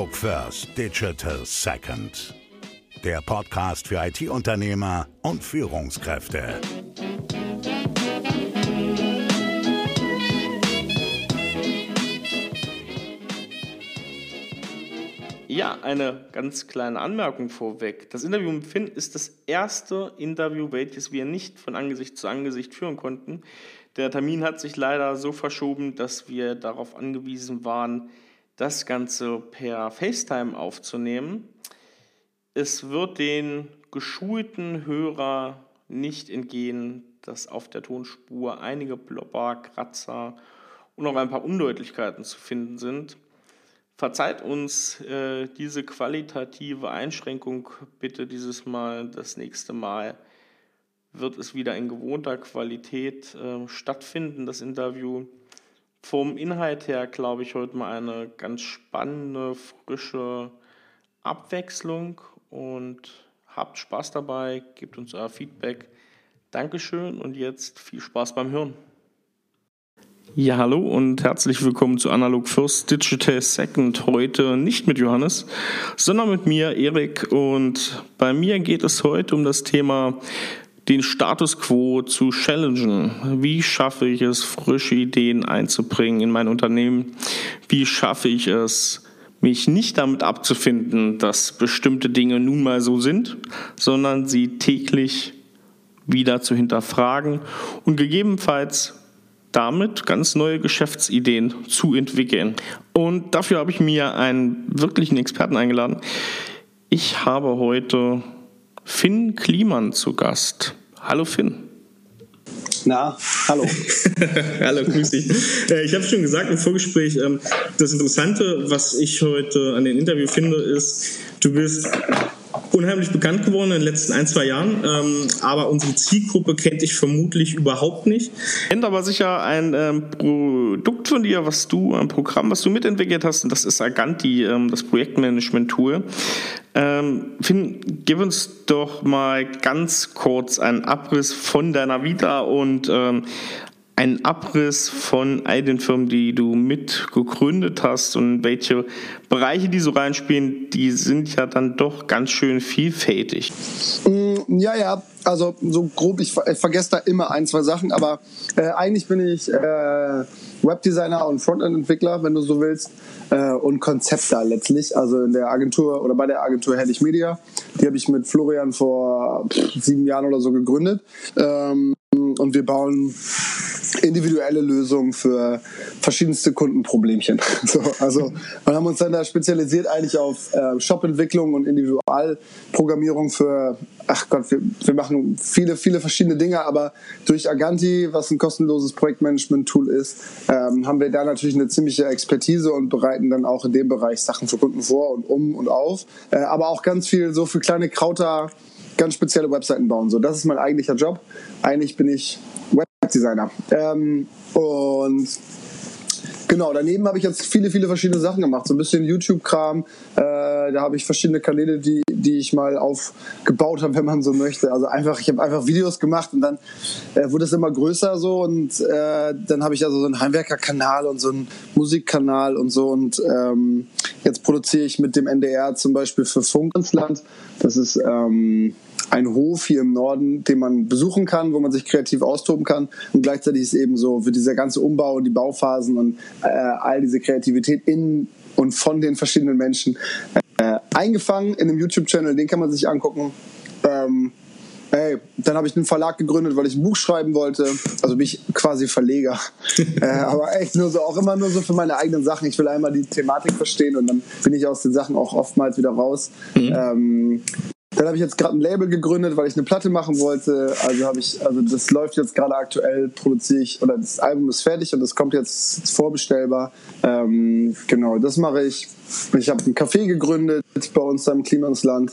Analog First, Digital Second. Der Podcast für IT-Unternehmer und Führungskräfte. Ja, eine ganz kleine Anmerkung vorweg. Das Interview mit Finn ist das erste Interview, welches wir nicht von Angesicht zu Angesicht führen konnten. Der Termin hat sich leider so verschoben, dass wir darauf angewiesen waren, das Ganze per FaceTime aufzunehmen. Es wird den geschulten Hörer nicht entgehen, dass auf der Tonspur einige Blobber, Kratzer und auch ein paar Undeutlichkeiten zu finden sind. Verzeiht uns äh, diese qualitative Einschränkung bitte dieses Mal. Das nächste Mal wird es wieder in gewohnter Qualität äh, stattfinden, das Interview. Vom Inhalt her glaube ich heute mal eine ganz spannende, frische Abwechslung und habt Spaß dabei, gebt uns euer Feedback. Dankeschön und jetzt viel Spaß beim Hören. Ja, hallo und herzlich willkommen zu Analog First Digital Second. Heute nicht mit Johannes, sondern mit mir, Erik. Und bei mir geht es heute um das Thema den Status quo zu challengen. Wie schaffe ich es, frische Ideen einzubringen in mein Unternehmen? Wie schaffe ich es, mich nicht damit abzufinden, dass bestimmte Dinge nun mal so sind, sondern sie täglich wieder zu hinterfragen und gegebenenfalls damit ganz neue Geschäftsideen zu entwickeln. Und dafür habe ich mir einen wirklichen Experten eingeladen. Ich habe heute Finn Kliman zu Gast. Hallo Finn. Na, hallo. hallo, grüß dich. Äh, ich habe schon gesagt im Vorgespräch, ähm, das Interessante, was ich heute an dem Interview finde, ist, du bist unheimlich bekannt geworden in den letzten ein, zwei Jahren, ähm, aber unsere Zielgruppe kennt dich vermutlich überhaupt nicht. Kennt aber sicher ein ähm, Produkt von dir, was du, ein Programm, was du mitentwickelt hast, und das ist Aganti, ähm, das Projektmanagement-Tool. Ähm, Finn, gib uns doch mal ganz kurz einen Abriss von deiner Vita und ähm, einen Abriss von all den Firmen, die du mit gegründet hast und welche Bereiche die so reinspielen, die sind ja dann doch ganz schön vielfältig. Mm, ja, ja, also so grob, ich, vergesse da immer ein, zwei Sachen, aber äh, eigentlich bin ich äh, Webdesigner und Frontend-Entwickler, wenn du so willst, äh, und Konzepter letztlich. Also in der Agentur oder bei der Agentur Hellig Media. Die habe ich mit Florian vor sieben Jahren oder so gegründet. Ähm, und wir bauen individuelle Lösungen für verschiedenste Kundenproblemchen. So, also wir haben uns dann da spezialisiert eigentlich auf äh, Shop-Entwicklung und Individualprogrammierung für, ach Gott, wir, wir machen viele, viele verschiedene Dinge, aber durch Aganti, was ein kostenloses Projektmanagement-Tool ist, ähm, haben wir da natürlich eine ziemliche Expertise und bereiten dann auch in dem Bereich Sachen für Kunden vor und um und auf. Äh, aber auch ganz viel so für kleine Krauter ganz spezielle Webseiten bauen. So, das ist mein eigentlicher Job. Eigentlich bin ich Webdesigner. Ähm, und Genau, daneben habe ich jetzt viele, viele verschiedene Sachen gemacht. So ein bisschen YouTube-Kram. Äh, da habe ich verschiedene Kanäle, die, die ich mal aufgebaut habe, wenn man so möchte. Also einfach, ich habe einfach Videos gemacht und dann äh, wurde es immer größer so und äh, dann habe ich also so einen Heimwerker-Kanal und so einen Musikkanal und so und ähm, jetzt produziere ich mit dem NDR zum Beispiel für Funkensland. Das ist ähm, ein Hof hier im Norden, den man besuchen kann, wo man sich kreativ austoben kann. Und gleichzeitig ist eben so für dieser ganze Umbau und die Bauphasen und äh, all diese Kreativität in und von den verschiedenen Menschen äh, eingefangen in einem YouTube-Channel. Den kann man sich angucken. Ähm, Ey, dann habe ich einen Verlag gegründet, weil ich ein Buch schreiben wollte. Also bin ich quasi Verleger. äh, aber echt nur so, auch immer nur so für meine eigenen Sachen. Ich will einmal die Thematik verstehen und dann bin ich aus den Sachen auch oftmals wieder raus. Mhm. Ähm, dann habe ich jetzt gerade ein Label gegründet, weil ich eine Platte machen wollte. Also habe ich, also das läuft jetzt gerade aktuell, produziere ich, oder das Album ist fertig und das kommt jetzt vorbestellbar. Ähm, genau, das mache ich. Ich habe ein Café gegründet bei uns da im Klimansland.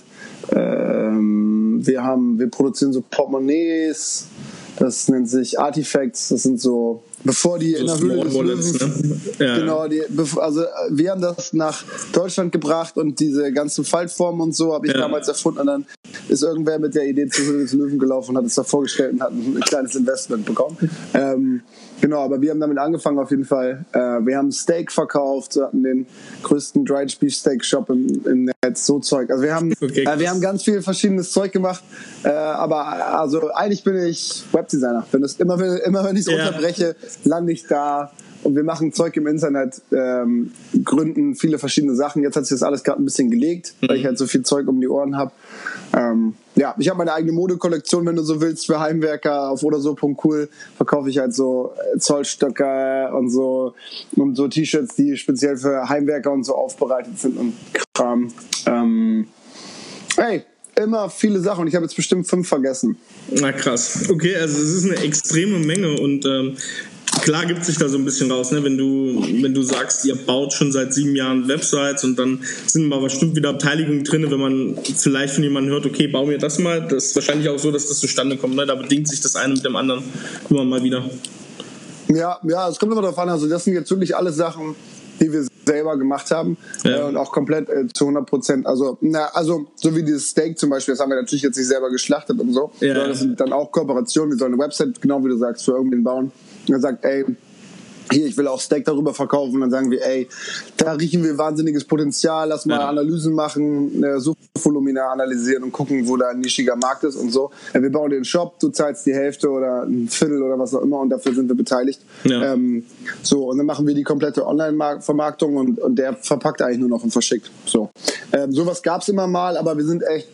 Ähm, wir haben, wir produzieren so Portemonnaies. Das nennt sich Artifacts. Das sind so bevor die so in der Höhle des Löwen, ne? ja. genau, die, also äh, wir haben das nach Deutschland gebracht und diese ganzen Faltformen und so habe ich ja. damals erfunden und dann ist irgendwer mit der Idee zur Höhle des Löwen gelaufen und hat es da vorgestellt und hat ein, kleines Investment bekommen. Ähm, genau, aber wir haben damit angefangen auf jeden Fall. Äh, wir haben Steak verkauft, wir hatten den größten Dried Beef Steak Shop im, im Netz, so Zeug. Also wir haben, okay, äh, wir haben ganz viel verschiedenes Zeug gemacht, äh, aber also eigentlich bin ich Webdesigner. Wenn das immer, immer wenn ich es ja. unterbreche, lande ich da und wir machen Zeug im Internet, ähm, gründen viele verschiedene Sachen. Jetzt hat sich das alles gerade ein bisschen gelegt, mhm. weil ich halt so viel Zeug um die Ohren habe. Ähm, ja, ich habe meine eigene Modekollektion, wenn du so willst, für Heimwerker auf oder so.cool verkaufe ich halt so äh, Zollstöcke und so und so T-Shirts, die speziell für Heimwerker und so aufbereitet sind und Kram. Ähm, hey, immer viele Sachen und ich habe jetzt bestimmt fünf vergessen. Na krass. Okay, also es ist eine extreme Menge und ähm, klar gibt sich da so ein bisschen raus, ne? wenn, du, wenn du sagst, ihr baut schon seit sieben Jahren Websites und dann sind mal bestimmt wieder Beteiligungen drin, wenn man vielleicht von jemandem hört, okay, bau mir das mal. Das ist wahrscheinlich auch so, dass das zustande kommt. Ne? Da bedingt sich das eine mit dem anderen immer mal wieder. Ja, ja, es kommt immer darauf an. Also das sind jetzt wirklich alle Sachen, die wir selber gemacht haben ja. äh, und auch komplett äh, zu 100 Prozent. Also, na, also so wie dieses Steak zum Beispiel, das haben wir natürlich jetzt nicht selber geschlachtet und so. Ja, das sind dann auch Kooperationen. Wir sollen eine Website, genau wie du sagst, für irgendwen bauen. Und er sagt, ey, hier, ich will auch Steak darüber verkaufen. Und dann sagen wir, ey, da riechen wir wahnsinniges Potenzial, lass mal ja. Analysen machen, eine Suchvolumina analysieren und gucken, wo da ein nischiger Markt ist und so. Wir bauen den Shop, du zahlst die Hälfte oder ein Viertel oder was auch immer und dafür sind wir beteiligt. Ja. Ähm, so, und dann machen wir die komplette Online-Vermarktung und, und der verpackt eigentlich nur noch und verschickt. So. Ähm, sowas gab's immer mal, aber wir sind echt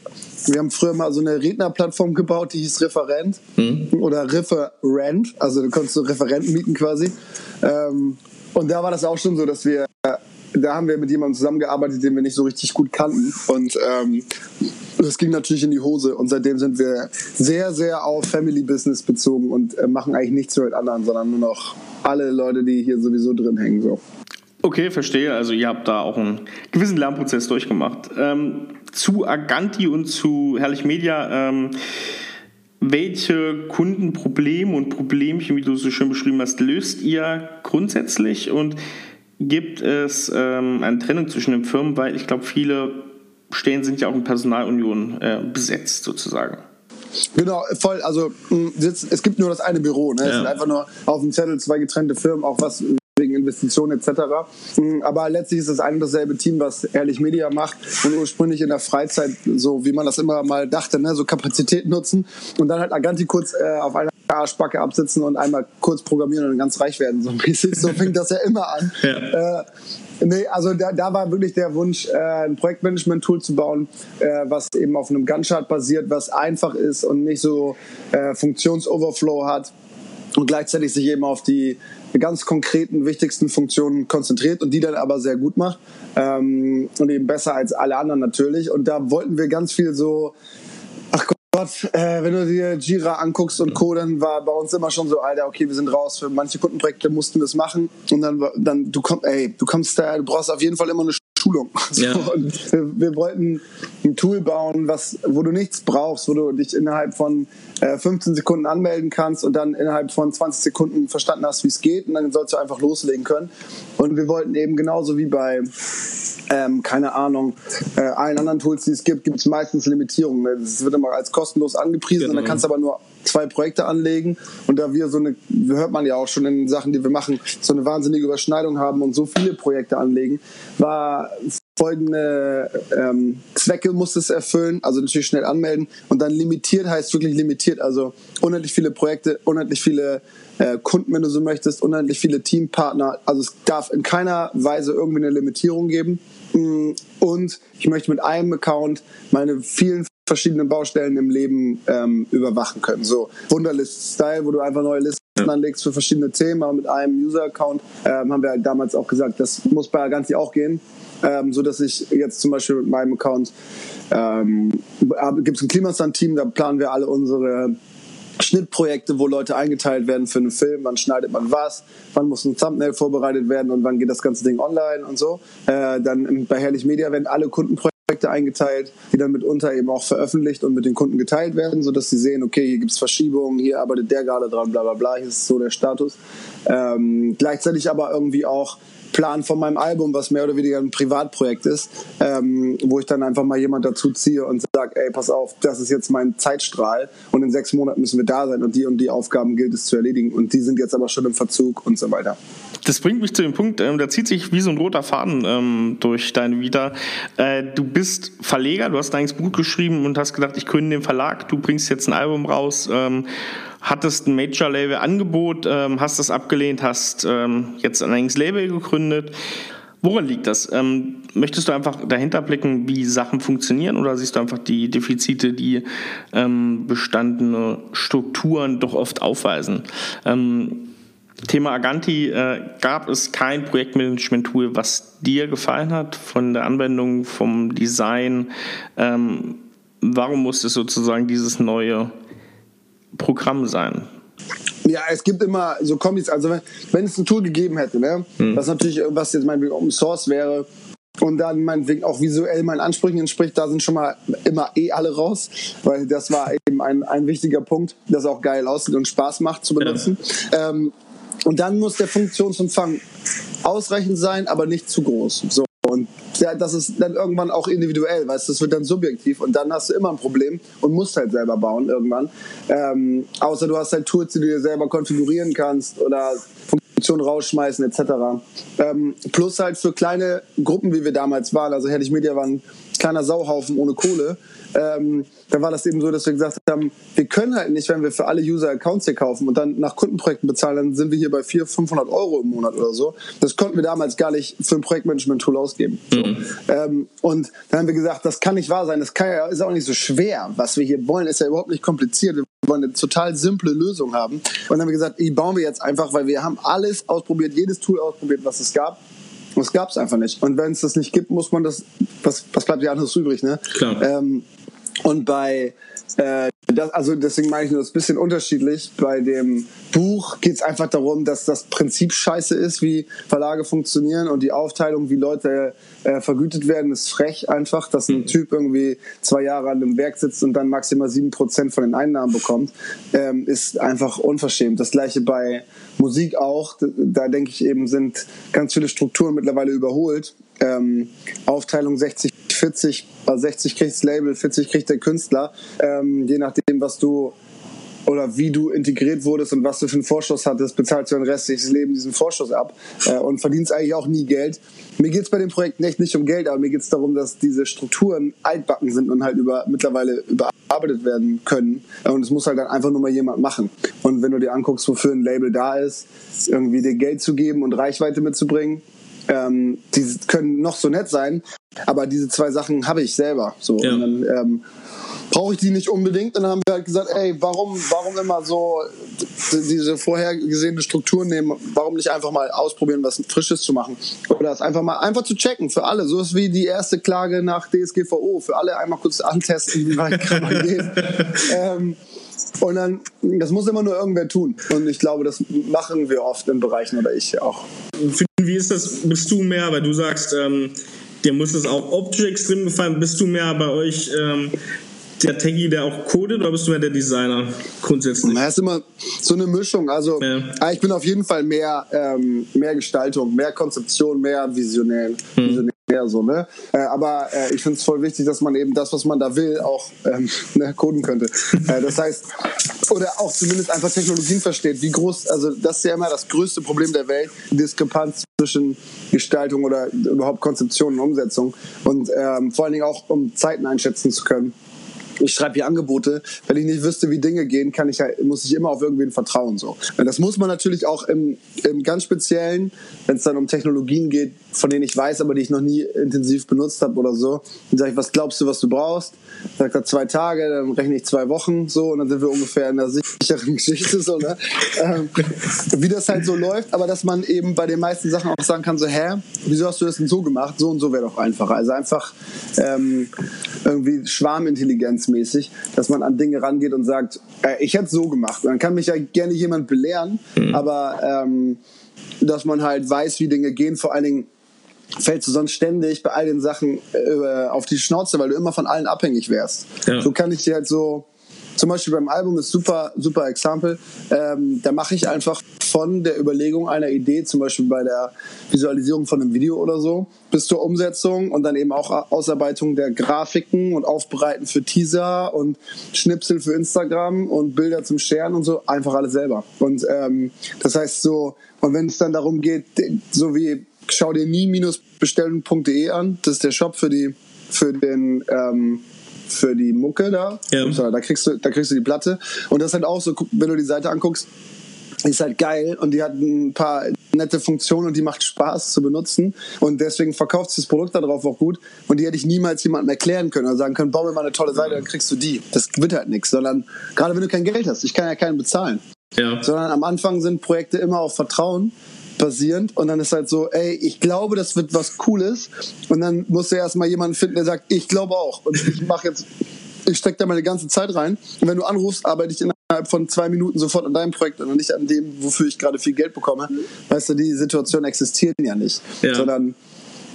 wir haben früher mal so eine Rednerplattform gebaut, die hieß Referent mhm. oder Referent. Also du konntest so Referenten mieten quasi. Ähm, und da war das auch schon so, dass wir, da haben wir mit jemandem zusammengearbeitet, den wir nicht so richtig gut kannten. Und ähm, das ging natürlich in die Hose. Und seitdem sind wir sehr, sehr auf Family Business bezogen und äh, machen eigentlich nichts mit anderen, sondern nur noch alle Leute, die hier sowieso drin hängen. So. Okay, verstehe. Also ihr habt da auch einen gewissen Lernprozess durchgemacht. Ähm, zu Aganti und zu Herrlich Media. Ähm, welche Kundenprobleme und Problemchen, wie du so schön beschrieben hast, löst ihr grundsätzlich und gibt es ähm, eine Trennung zwischen den Firmen, weil ich glaube, viele Stellen sind ja auch in Personalunion äh, besetzt sozusagen. Genau, voll. Also es gibt nur das eine Büro. Ne? Ja. Es sind einfach nur auf dem Zettel zwei getrennte Firmen, auch was wegen Investitionen etc. Mm, aber letztlich ist es ein und dasselbe Team, was Ehrlich Media macht und ursprünglich in der Freizeit, so wie man das immer mal dachte, ne, so Kapazität nutzen und dann halt Aganti kurz äh, auf einer Arschbacke absitzen und einmal kurz programmieren und dann ganz reich werden. So So fängt das ja immer an. Ja. Äh, Nee, also da, da war wirklich der Wunsch, äh, ein Projektmanagement-Tool zu bauen, äh, was eben auf einem Gantt-Chart basiert, was einfach ist und nicht so äh, Funktionsoverflow hat und gleichzeitig sich eben auf die ganz konkreten, wichtigsten Funktionen konzentriert und die dann aber sehr gut macht ähm, und eben besser als alle anderen natürlich. Und da wollten wir ganz viel so, ach Gott, äh, wenn du dir Jira anguckst und Co., dann war bei uns immer schon so, Alter, okay, wir sind raus. Für manche Kundenprojekte mussten wir es machen und dann, dann du kommst, ey, du kommst da, du brauchst auf jeden Fall immer eine Schulung. So, ja. wir, wir, wollten ein Tool bauen, was, wo du nichts brauchst, wo du dich innerhalb von äh, 15 Sekunden anmelden kannst und dann innerhalb von 20 Sekunden verstanden hast, wie es geht und dann sollst du einfach loslegen können. Und wir wollten eben genauso wie bei ähm, keine Ahnung, äh, allen anderen Tools, die es gibt, gibt es meistens Limitierungen. Es wird immer als kostenlos angepriesen genau. und dann genau. kannst du aber nur zwei Projekte anlegen. Und da wir so eine, hört man ja auch schon in Sachen, die wir machen, so eine wahnsinnige Überschneidung haben und so viele Projekte anlegen, war folgende ähm, Zwecke muss es erfüllen, also natürlich schnell anmelden. Und dann limitiert heißt wirklich limitiert, also unendlich viele Projekte, unendlich viele äh, Kunden, wenn du so möchtest, unendlich viele Teampartner, also es darf in keiner Weise irgendwie eine Limitierung geben. Mm, und ich möchte mit einem Account meine vielen verschiedene Baustellen im Leben ähm, überwachen können. So Wunderlist-Style, wo du einfach neue Listen anlegst für verschiedene Themen, aber mit einem User-Account ähm, haben wir halt damals auch gesagt, das muss bei Aganti auch gehen. Ähm, so dass ich jetzt zum Beispiel mit meinem Account ähm, gibt es ein Klimastand-Team, da planen wir alle unsere Schnittprojekte, wo Leute eingeteilt werden für einen Film, wann schneidet man was, wann muss ein Thumbnail vorbereitet werden und wann geht das ganze Ding online und so. Äh, dann bei Herrlich Media werden alle Kundenprojekte Projekte eingeteilt, die dann mitunter eben auch veröffentlicht und mit den Kunden geteilt werden, sodass sie sehen, okay, hier gibt es Verschiebungen, hier arbeitet der gerade dran, bla bla bla, hier ist so der Status. Ähm, gleichzeitig aber irgendwie auch Plan von meinem Album, was mehr oder weniger ein Privatprojekt ist, ähm, wo ich dann einfach mal jemand dazu ziehe und sage, ey, pass auf, das ist jetzt mein Zeitstrahl und in sechs Monaten müssen wir da sein und die und die Aufgaben gilt es zu erledigen und die sind jetzt aber schon im Verzug und so weiter. Das bringt mich zu dem Punkt, ähm, da zieht sich wie so ein roter Faden ähm, durch deine Vita. Äh, du bist Verleger, du hast dein Buch geschrieben und hast gedacht, ich gründe den Verlag, du bringst jetzt ein Album raus. Ähm, hattest ein Major-Label-Angebot, ähm, hast das abgelehnt, hast ähm, jetzt ein eigenes Label gegründet. Woran liegt das? Ähm, möchtest du einfach dahinter blicken, wie Sachen funktionieren oder siehst du einfach die Defizite, die bestandene Strukturen doch oft aufweisen? Thema Aganti äh, gab es kein Projektmanagement-Tool, was dir gefallen hat, von der Anwendung, vom Design. Ähm, warum musste es sozusagen dieses neue Programm sein. Ja, es gibt immer so Kombis, also wenn, wenn es ein Tool gegeben hätte, ne, hm. was natürlich was jetzt meinetwegen Open Source wäre und dann meinetwegen auch visuell meinen Ansprüchen entspricht, da sind schon mal immer eh alle raus, weil das war eben ein, ein wichtiger Punkt, das auch geil aussieht und Spaß macht zu benutzen. Ja. Ähm, und dann muss der Funktionsumfang ausreichend sein, aber nicht zu groß. So. Und ja, das ist dann irgendwann auch individuell, weißt du, das wird dann subjektiv und dann hast du immer ein Problem und musst halt selber bauen irgendwann. Ähm, außer du hast halt Tools, die du dir selber konfigurieren kannst oder Funktionen rausschmeißen etc. Ähm, plus halt für kleine Gruppen, wie wir damals waren, also Herrlich Media war ein kleiner Sauhaufen ohne Kohle, ähm, da war das eben so, dass wir gesagt haben, wir können halt nicht, wenn wir für alle User Accounts hier kaufen und dann nach Kundenprojekten bezahlen, dann sind wir hier bei 400, 500 Euro im Monat oder so. Das konnten wir damals gar nicht für ein Projektmanagement-Tool ausgeben. So. Mhm. Ähm, und dann haben wir gesagt, das kann nicht wahr sein, das kann ja, ist auch nicht so schwer. Was wir hier wollen, ist ja überhaupt nicht kompliziert. Wir wollen eine total simple Lösung haben. Und dann haben wir gesagt, die bauen wir jetzt einfach, weil wir haben alles ausprobiert, jedes Tool ausprobiert, was es gab. Es gab es einfach nicht. Und wenn es das nicht gibt, muss man das, was, was bleibt ja anderes übrig, ne? Klar. Ähm, und bei äh, das, also deswegen meine ich nur, das ist ein bisschen unterschiedlich. Bei dem Buch geht es einfach darum, dass das Prinzip scheiße ist, wie Verlage funktionieren und die Aufteilung, wie Leute äh, vergütet werden, ist frech einfach, dass ein mhm. Typ irgendwie zwei Jahre an einem Werk sitzt und dann maximal sieben Prozent von den Einnahmen bekommt, ähm, ist einfach unverschämt. Das gleiche bei Musik auch. Da denke ich eben, sind ganz viele Strukturen mittlerweile überholt. Ähm, Aufteilung 60, 40, also 60 kriegt das Label, 40 kriegt der Künstler. Ähm, je nachdem, was du oder wie du integriert wurdest und was du für einen Vorschuss hattest, bezahlst du dein restliches Leben diesen Vorschuss ab äh, und verdienst eigentlich auch nie Geld. Mir geht es bei dem Projekt echt nicht um Geld, aber mir geht es darum, dass diese Strukturen altbacken sind und halt über, mittlerweile überarbeitet werden können. Und es muss halt dann einfach nur mal jemand machen. Und wenn du dir anguckst, wofür ein Label da ist, irgendwie dir Geld zu geben und Reichweite mitzubringen, ähm, die können noch so nett sein, aber diese zwei Sachen habe ich selber. So. Ja. Und dann, ähm, brauche ich die nicht unbedingt. Und dann haben wir halt gesagt, ey, warum, warum immer so diese vorhergesehene Struktur nehmen? Warum nicht einfach mal ausprobieren, was Frisches zu machen? Oder es einfach mal einfach zu checken für alle. So ist wie die erste Klage nach DSGVO. Für alle einmal kurz antesten, wie weit kann man gehen. ähm, und dann, das muss immer nur irgendwer tun. Und ich glaube, das machen wir oft in Bereichen oder ich auch. Wie ist das? Bist du mehr, weil du sagst, ähm, dir muss es auch optisch extrem gefallen. Bist du mehr bei euch ähm, der Techie, der auch codet, oder bist du mehr der Designer grundsätzlich? Na, ist immer so eine Mischung. Also ja. Ah, ich bin auf jeden Fall mehr, ähm, mehr Gestaltung, mehr Konzeption, mehr visionär. Hm. visionär so, ne? Äh, aber äh, ich finde es voll wichtig, dass man eben das, was man da will, auch ähm, ne, coden könnte. äh, das heißt, oder auch zumindest einfach Technologien versteht. Wie groß, also das ist ja immer das größte Problem der Welt, Diskrepanz zwischen Gestaltung oder überhaupt Konzeption und Umsetzung. Und ähm, vor allen Dingen auch, um Zeiten einschätzen zu können ich schreibe hier Angebote. Wenn ich nicht wüsste, wie Dinge gehen, kann ich halt, muss ich immer auf irgendwen vertrauen. So. Das muss man natürlich auch im, im ganz Speziellen, wenn es dann um Technologien geht, von denen ich weiß, aber die ich noch nie intensiv benutzt habe oder so. Dann sage ich, was glaubst du, was du brauchst? Sagt er zwei Tage, dann rechne ich zwei Wochen so und dann sind wir ungefähr in der sicheren Geschichte so, ne? Ähm, wie das halt so läuft, aber dass man eben bei den meisten Sachen auch sagen kann, so, hä, wieso hast du das denn so gemacht? So und so wäre doch einfacher. Also einfach ähm, irgendwie Schwarmintelligenzmäßig, dass man an Dinge rangeht und sagt, äh, ich hätte es so gemacht. Und dann kann mich ja gerne jemand belehren, mhm. aber ähm, dass man halt weiß, wie Dinge gehen, vor allen Dingen fällst du sonst ständig bei all den Sachen äh, auf die Schnauze, weil du immer von allen abhängig wärst. Ja. So kann ich dir halt so, zum Beispiel beim Album ist super, super Example. Ähm, da mache ich einfach von der Überlegung einer Idee, zum Beispiel bei der Visualisierung von einem Video oder so, bis zur Umsetzung und dann eben auch Ausarbeitung der Grafiken und Aufbereiten für Teaser und Schnipsel für Instagram und Bilder zum Scheren und so, einfach alles selber. Und ähm, das heißt so, und wenn es dann darum geht, so wie schau dir nie-bestellen.de an, das ist der Shop für die für den ähm, für die Mucke da. Ja. Da kriegst du da kriegst du die Platte und das ist halt auch so, wenn du die Seite anguckst, ist halt geil und die hat ein paar nette Funktionen und die macht Spaß zu benutzen und deswegen verkauft sich das Produkt darauf auch gut und die hätte ich niemals jemandem erklären können oder sagen können, bau mir mal eine tolle Seite, dann kriegst du die. Das wird halt nichts, sondern gerade wenn du kein Geld hast, ich kann ja keinen bezahlen. Ja. Sondern am Anfang sind Projekte immer auf Vertrauen basierend und dann ist halt so, ey, ich glaube, das wird was Cooles und dann musst du erstmal jemanden finden, der sagt, ich glaube auch und ich mache jetzt, ich stecke da meine ganze Zeit rein und wenn du anrufst, arbeite ich innerhalb von zwei Minuten sofort an deinem Projekt und nicht an dem, wofür ich gerade viel Geld bekomme. Weißt du, die Situation existiert ja nicht, Ja. sondern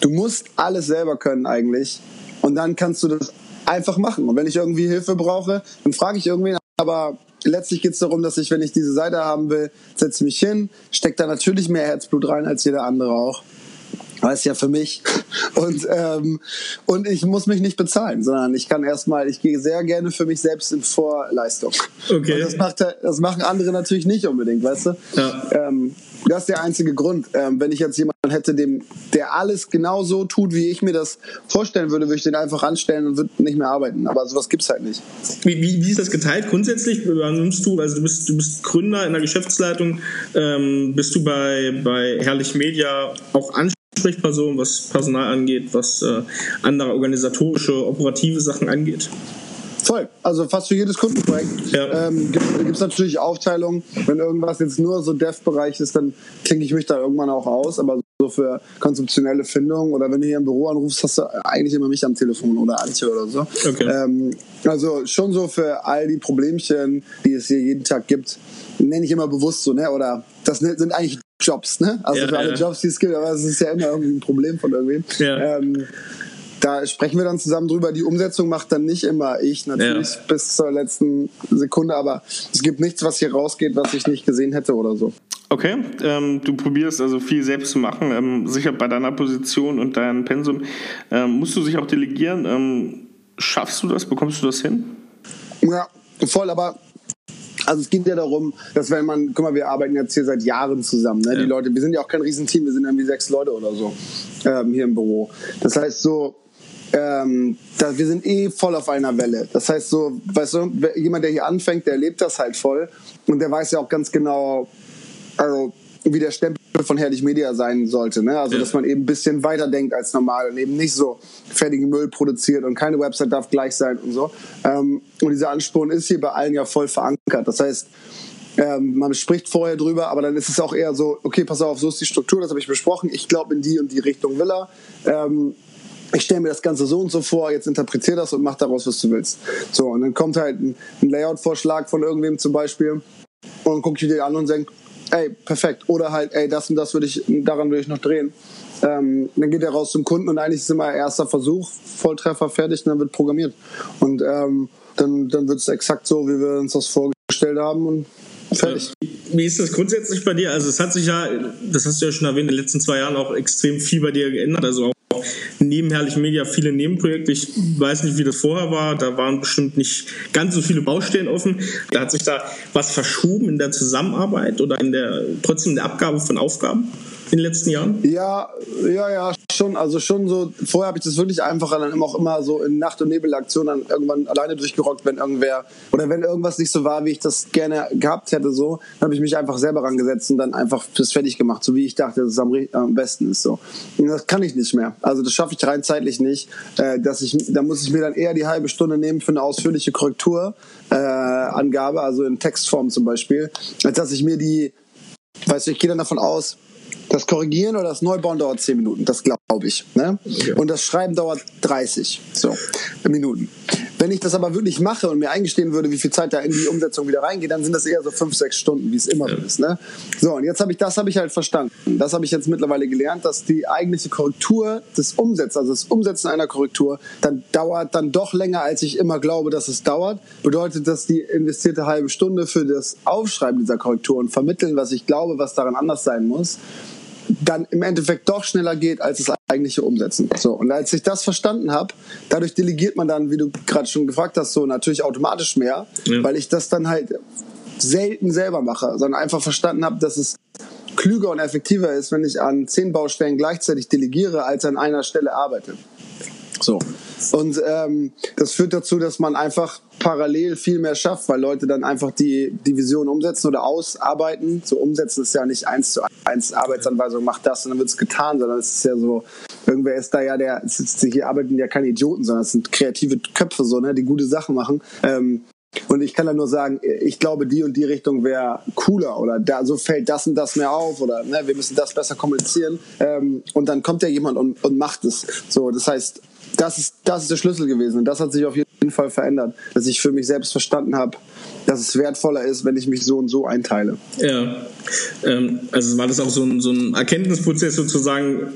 du musst alles selber können eigentlich und dann kannst du das einfach machen und wenn ich irgendwie Hilfe brauche, dann frage ich irgendwen, aber letztlich geht es darum, dass ich, wenn ich diese Seite haben will, setze mich hin, stecke da natürlich mehr Herzblut rein als jeder andere auch. Ist ja für mich. Und, ähm, und ich muss mich nicht bezahlen, sondern ich kann erstmal, ich gehe sehr gerne für mich selbst in Vorleistung. Okay. Und das, macht, das machen andere natürlich nicht unbedingt, weißt du? Ja. Ähm, das ist der einzige Grund. Ähm, wenn ich jetzt jemanden hätte, dem, der alles genau so tut, wie ich mir das vorstellen würde, würde ich den einfach anstellen und würde nicht mehr arbeiten. Aber sowas gibt's halt nicht. Wie, wie, wie ist das geteilt grundsätzlich? Übernimmst du, also du bist, du bist Gründer in der Geschäftsleitung, ähm, bist du bei, bei Herrlich Media auch Ansprechperson, was Personal angeht, was äh, andere organisatorische, operative Sachen angeht? Voll. Also fast für jedes Kundenprojekt Ja. ähm, gibt es natürlich Aufteilungen. Wenn irgendwas jetzt nur so Dev-Bereich ist, dann klinge ich mich da irgendwann auch aus. Aber so für konzeptionelle Findung oder wenn du hier im Büro anrufst, hast du eigentlich immer mich am Telefon oder Antje oder so. Okay. Ähm, also schon so für all die Problemchen, die es hier jeden Tag gibt, nenne ich immer bewusst so, ne? Oder das sind eigentlich Jobs, ne? Also Ja, für alle ja. Jobs, die es gibt, aber es ist ja immer irgendwie ein Problem von irgendwem. Ja. Ähm, da sprechen wir dann zusammen drüber. Die Umsetzung macht dann nicht immer ich, natürlich Ja. bis zur letzten Sekunde, aber es gibt nichts, was hier rausgeht, was ich nicht gesehen hätte oder so. Okay, ähm, du probierst also viel selbst zu machen. Ähm, sicher bei deiner Position und deinem Pensum ähm, musst du sich auch delegieren. Ähm, schaffst du das? Bekommst du das hin? Ja, voll, aber also es geht ja darum, dass wenn man, guck mal, wir arbeiten jetzt hier seit Jahren zusammen, ne? Ja. die Leute, wir sind ja auch kein Riesenteam, wir sind irgendwie sechs Leute oder so ähm, hier im Büro. Das heißt so, ähm, da, wir sind eh voll auf einer Welle. Das heißt so, weißt du, jemand, der hier anfängt, der lebt das halt voll und der weiß ja auch ganz genau, also wie der Stempel von Herrlich Media sein sollte. Ne? Also, Ja. dass man eben ein bisschen weiter denkt als normal und eben nicht so fertigen Müll produziert und keine Website darf gleich sein und so. Ähm, und dieser Ansporn ist hier bei allen ja voll verankert. Das heißt, ähm, man spricht vorher drüber, aber dann ist es auch eher so, okay, pass auf, so ist die Struktur, das habe ich besprochen, ich glaube in die und die Richtung will er. Ähm, ich stelle mir das Ganze so und so vor, jetzt interpretier das und mach daraus, was du willst. So, und dann kommt halt ein, Layout-Vorschlag von irgendwem zum Beispiel und dann gucke ich dir an und denke, ey, perfekt. Oder halt, ey, das und das würde ich, daran würde ich noch drehen. Ähm, dann geht er raus zum Kunden und eigentlich ist immer erster Versuch, Volltreffer fertig und dann wird programmiert. Und ähm, dann, dann wird es exakt so, wie wir uns das vorgestellt haben und fertig. Wie ist das grundsätzlich bei dir? Also es hat sich ja, das hast du ja schon erwähnt, in den letzten zwei Jahren auch extrem viel bei dir geändert. Also auch neben Herrlichen Media viele Nebenprojekte. Ich weiß nicht, wie das vorher war. Da waren bestimmt nicht ganz so viele Baustellen offen. Da hat sich da was verschoben in der Zusammenarbeit oder in der trotzdem in der Abgabe von Aufgaben in den letzten Jahren? Ja, ja, ja, schon. Also schon so, vorher habe ich das wirklich einfacher dann auch immer so in Nacht- und Nebelaktionen dann irgendwann alleine durchgerockt, wenn irgendwer oder wenn irgendwas nicht so war, wie ich das gerne gehabt hätte, so, dann habe ich mich einfach selber rangesetzt und dann einfach das fertig gemacht, so wie ich dachte, dass es am, am besten ist. So. Und das kann ich nicht mehr. Also das schaffe ich rein zeitlich nicht. Äh, dass ich, da muss ich mir dann eher die halbe Stunde nehmen für eine ausführliche Korrektur. Äh, also in Textform zum Beispiel, als dass ich mir die, weißt du, ich gehe dann davon aus, das Korrigieren oder das Neubauen dauert 10 Minuten, das glaube ich. Ne? Okay. Und das Schreiben dauert 30 so, Minuten. Wenn ich das aber wirklich mache und mir eingestehen würde, wie viel Zeit da in die Umsetzung wieder reingeht, dann sind das eher so fünf, sechs Stunden, wie es immer so ist. Ne? So, und jetzt habe ich das habe ich halt verstanden. Das habe ich jetzt mittlerweile gelernt, dass die eigentliche Korrektur des Umsetzens, also das Umsetzen einer Korrektur, dann dauert dann doch länger, als ich immer glaube, dass es dauert. Bedeutet, dass die investierte halbe Stunde für das Aufschreiben dieser Korrektur und vermitteln, was ich glaube, was daran anders sein muss, dann im Endeffekt doch schneller geht als das eigentliche Umsetzen. So und als ich das verstanden habe, dadurch delegiert man dann, wie du gerade schon gefragt hast, so natürlich automatisch mehr, ja. weil ich das dann halt selten selber mache, sondern einfach verstanden habe, dass es klüger und effektiver ist, wenn ich an zehn Baustellen gleichzeitig delegiere, als an einer Stelle arbeite. So. Und ähm, das führt dazu, dass man einfach parallel viel mehr schafft, weil Leute dann einfach die, die Vision umsetzen oder ausarbeiten. So umsetzen ist ja nicht eins zu eins Arbeitsanweisung, macht das und dann wird es getan, sondern es ist ja so, irgendwer ist da ja der, hier arbeiten ja keine Idioten, sondern es sind kreative Köpfe so, ne, die gute Sachen machen. Ähm, und ich kann da nur sagen, ich glaube, die und die Richtung wäre cooler oder da, so fällt das und das mehr auf oder ne, wir müssen das besser kommunizieren. Ähm, und dann kommt ja jemand und, und macht es. So, das heißt, das ist, das ist der Schlüssel gewesen. Und das hat sich auf jeden Fall verändert, dass ich für mich selbst verstanden habe, dass es wertvoller ist, wenn ich mich so und so einteile. Ja, ähm, also war das auch so ein, so ein Erkenntnisprozess sozusagen,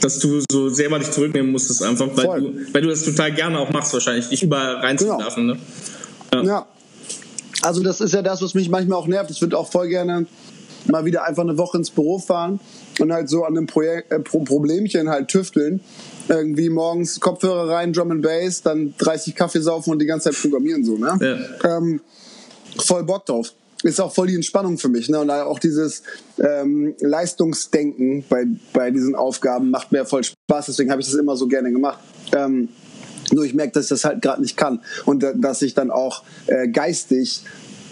dass du so selber dich zurücknehmen musstest, einfach, weil, du, weil du das total gerne auch machst, wahrscheinlich, dich überall reinzuwerfen. Genau. Ne? Ja. ja. Also, das ist ja das, was mich manchmal auch nervt. Ich würde auch voll gerne mal wieder einfach eine Woche ins Büro fahren und halt so an einem Projekt, äh, Problemchen halt tüfteln irgendwie morgens Kopfhörer rein, Drum and Bass, dann 30 Kaffee saufen und die ganze Zeit programmieren so, ne? Ja. Ähm, voll Bock drauf. Ist auch voll die Entspannung für mich, ne? Und auch dieses ähm, Leistungsdenken bei, bei diesen Aufgaben macht mir voll Spaß, deswegen habe ich das immer so gerne gemacht. Ähm, nur ich merke, dass ich das halt gerade nicht kann und dass ich dann auch äh, geistig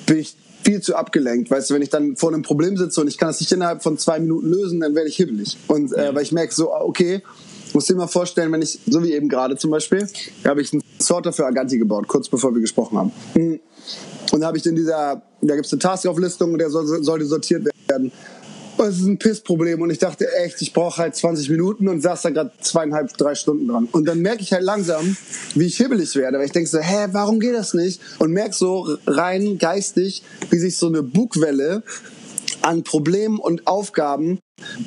bin ich viel zu abgelenkt. Weißt du, wenn ich dann vor einem Problem sitze und ich kann es nicht innerhalb von zwei Minuten lösen, dann werde ich hibbelig. Und äh, weil ich merke so, okay, muss dir mal vorstellen, wenn ich, so wie eben gerade zum Beispiel, da habe ich einen Sorter für Aganti gebaut, kurz bevor wir gesprochen haben. Hm. Und da habe ich in dieser, da gibt es eine Taskauflistung und der soll, sollte sortiert werden. Und es ist ein Pissproblem und ich dachte echt, ich brauche halt 20 Minuten und saß da gerade zweieinhalb, drei Stunden dran. Und dann merke ich halt langsam, wie ich hibbelig werde, weil ich denke so, hä, warum geht das nicht? Und merke so rein geistig, wie sich so eine Bugwelle an Problemen und Aufgaben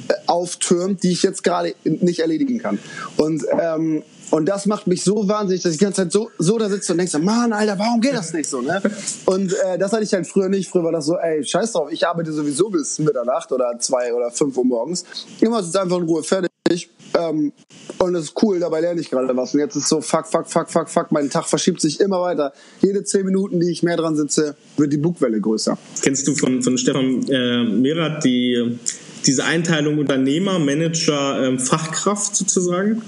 äh, auftürmt, die ich jetzt gerade nicht erledigen kann. Und ähm, und das macht mich so wahnsinnig, dass ich die ganze Zeit so, so da sitze und denke, Mann, Alter, warum geht das nicht so? Ne? Und äh, das hatte ich halt früher nicht. Früher war das so, ey, scheiß drauf, ich arbeite sowieso bis Mitternacht oder zwei oder fünf Uhr morgens. Immer ist einfach in Ruhe fertig. Ähm, und das ist cool, dabei lerne ich gerade was. Und jetzt ist so, fuck, fuck, fuck, fuck, fuck, mein Tag verschiebt sich immer weiter. Jede zehn Minuten, die ich mehr dran sitze, wird die Bugwelle größer. Kennst du von, von Stefan äh, Merath die diese Einteilung Unternehmer, Manager, ähm, Fachkraft sozusagen.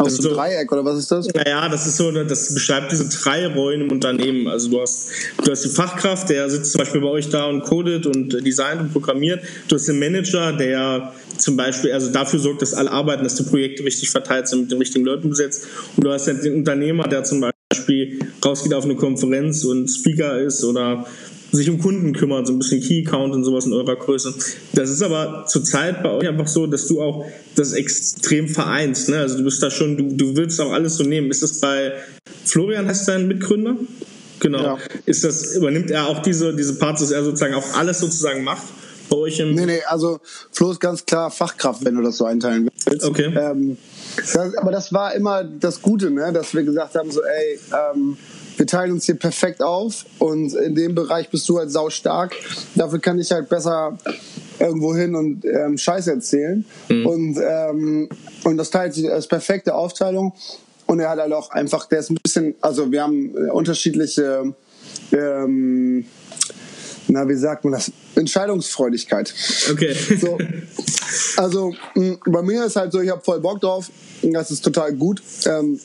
Aus dem so, Dreieck oder was ist das? Naja, das ist so, das beschreibt diese drei Rollen im Unternehmen. Also du hast, du hast die Fachkraft, der sitzt zum Beispiel bei euch da und codet und designt und programmiert. Du hast den Manager, der zum Beispiel also dafür sorgt, dass alle arbeiten, dass die Projekte richtig verteilt sind, mit den richtigen Leuten besetzt. Und du hast den Unternehmer, der zum Beispiel rausgeht auf eine Konferenz und Speaker ist oder sich um Kunden kümmert, so ein bisschen Key Count und sowas in eurer Größe. Das ist aber zurzeit bei euch einfach so, dass du auch das extrem vereinst. Ne? Also du bist da schon, du, du willst auch alles so nehmen. Ist das bei Florian, heißt dein Mitgründer? Genau. Ja. Ist das, übernimmt er auch diese, diese Parts, dass er sozusagen auch alles sozusagen macht? Bei euch im nee, nee, also Flo ist ganz klar Fachkraft, wenn du das so einteilen willst. Okay. Ähm, das, aber das war immer das Gute, ne? dass wir gesagt haben, so, ey, ähm, wir teilen uns hier perfekt auf und in dem Bereich bist du halt sau stark. Dafür kann ich halt besser irgendwo hin und ähm, Scheiße erzählen. Mhm. Und, ähm, und das teilt sich als perfekte Aufteilung. Und er hat halt auch einfach, der ist ein bisschen, also wir haben äh, unterschiedliche, ähm, na, wie sagt man das? Entscheidungsfreudigkeit. Okay. So, also mh, bei mir ist halt so, ich habe voll Bock drauf. Das ist total gut. Ähm,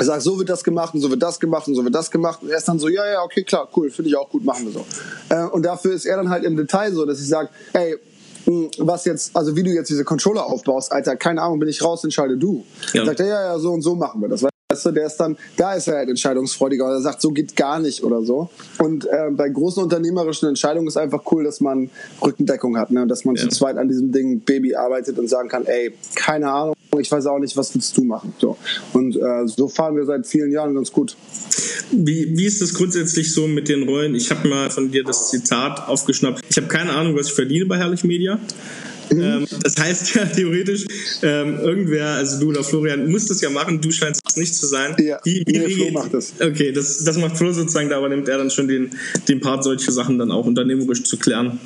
ich sage, so wird das gemacht und so wird das gemacht und so wird das gemacht. Und er ist dann so, ja, ja, okay, klar, cool, finde ich auch gut, machen wir so. Äh, und dafür ist er dann halt im Detail so, dass ich sage, ey, hm, was jetzt, also wie du jetzt diese Controller aufbaust, Alter, keine Ahnung, bin ich raus, entscheide du. Ja. Dann sagt er, ja, ja, so und so machen wir das. Weißt du, der ist dann, da ist er halt entscheidungsfreudiger oder sagt, so geht gar nicht oder so. Und äh, bei großen unternehmerischen Entscheidungen ist einfach cool, dass man Rückendeckung hat, ne? dass man ja. zu zweit an diesem Ding Baby arbeitet und sagen kann, ey, keine Ahnung, ich weiß auch nicht, was willst du machen. So. Und äh, so fahren wir seit vielen Jahren ganz gut. Wie, wie ist das grundsätzlich so mit den Rollen? Ich habe mal von dir das Zitat aufgeschnappt. Ich habe keine Ahnung, was ich verdiene bei Herrlich Media. Mhm. Ähm, das heißt ja theoretisch, ähm, irgendwer, also du oder Florian, muss das ja machen, du scheinst es nicht zu sein. Ja, wie, nee, Flo macht das. Okay, das, das macht Flo sozusagen, da übernimmt er dann schon den, den Part, solche Sachen dann auch unternehmerisch zu klären.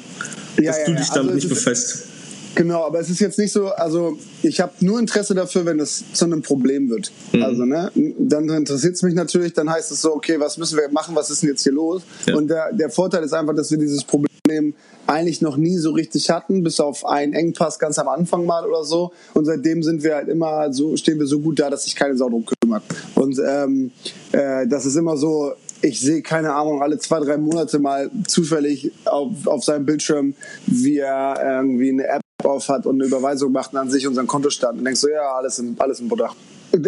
Ja, dass ja, du dich damit also nicht befasst. Genau, aber es ist jetzt nicht so, also ich habe nur Interesse dafür, wenn es zu einem Problem wird. Mhm. Also, ne, dann interessiert es mich natürlich, dann heißt es so, okay, was müssen wir machen, was ist denn jetzt hier los? Ja. Und der, der Vorteil ist einfach, dass wir dieses Problem eigentlich noch nie so richtig hatten, bis auf einen Engpass ganz am Anfang mal oder so. Und seitdem sind wir halt immer so, stehen wir so gut da, dass sich keine Sau drum kümmert. Und ähm, äh, das ist immer so, ich sehe keine Ahnung, alle zwei, drei Monate mal zufällig auf, auf seinem Bildschirm, wie er irgendwie eine App auf hat und eine Überweisung macht und an sich unseren Kontostand und denkst so, ja, alles im, alles im Butter.